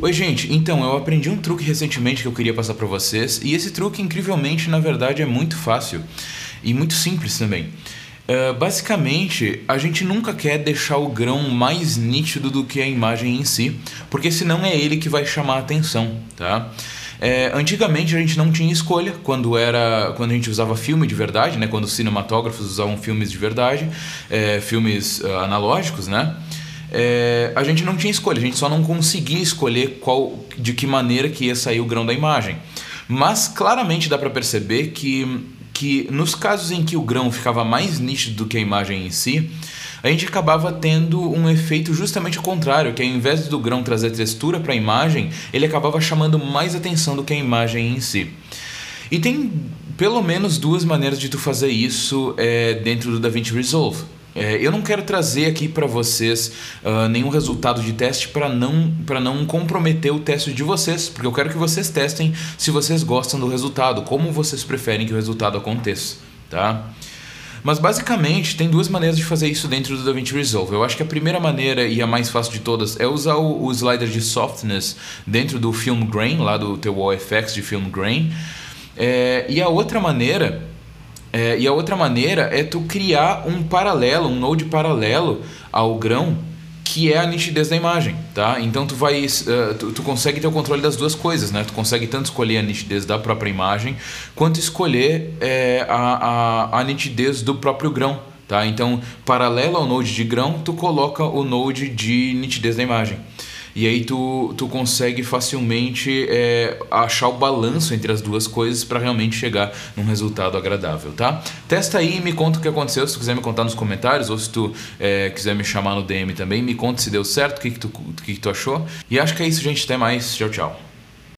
Oi, gente. Então, eu aprendi um truque recentemente que eu queria passar para vocês, e esse truque, incrivelmente, na verdade, é muito fácil e muito simples também. Uh, basicamente, a gente nunca quer deixar o grão mais nítido do que a imagem em si, porque senão é ele que vai chamar a atenção, tá? É, antigamente a gente não tinha escolha quando era quando a gente usava filme de verdade, né? Quando os cinematógrafos usavam filmes de verdade, é, filmes uh, analógicos, né? É, a gente não tinha escolha, a gente só não conseguia escolher qual, de que maneira que ia sair o grão da imagem. Mas claramente dá para perceber que, que nos casos em que o grão ficava mais nítido do que a imagem em si, a gente acabava tendo um efeito justamente o contrário, que ao invés do grão trazer textura para a imagem, ele acabava chamando mais atenção do que a imagem em si. E tem pelo menos duas maneiras de tu fazer isso é, dentro do DaVinci Resolve. É, eu não quero trazer aqui para vocês uh, nenhum resultado de teste para não, não comprometer o teste de vocês, porque eu quero que vocês testem se vocês gostam do resultado, como vocês preferem que o resultado aconteça, tá? Mas basicamente tem duas maneiras de fazer isso dentro do DaVinci Resolve. Eu acho que a primeira maneira e a mais fácil de todas é usar o, o slider de softness dentro do Film Grain, lá do teu Wall FX de Film Grain. É, e a outra maneira é, e a outra maneira é tu criar um paralelo, um node paralelo ao grão que é a nitidez da imagem, tá? Então tu vai, uh, tu, tu, consegue ter o controle das duas coisas, né? Tu consegue tanto escolher a nitidez da própria imagem quanto escolher é, a, a, a nitidez do próprio grão, tá? Então, paralelo ao node de grão, tu coloca o node de nitidez da imagem. E aí tu, tu consegue facilmente é, achar o balanço entre as duas coisas para realmente chegar num resultado agradável, tá? Testa aí e me conta o que aconteceu, se tu quiser me contar nos comentários, ou se tu é, quiser me chamar no DM também, me conta se deu certo, o que, que, tu, que, que tu achou. E acho que é isso, gente. Até mais. Tchau, tchau.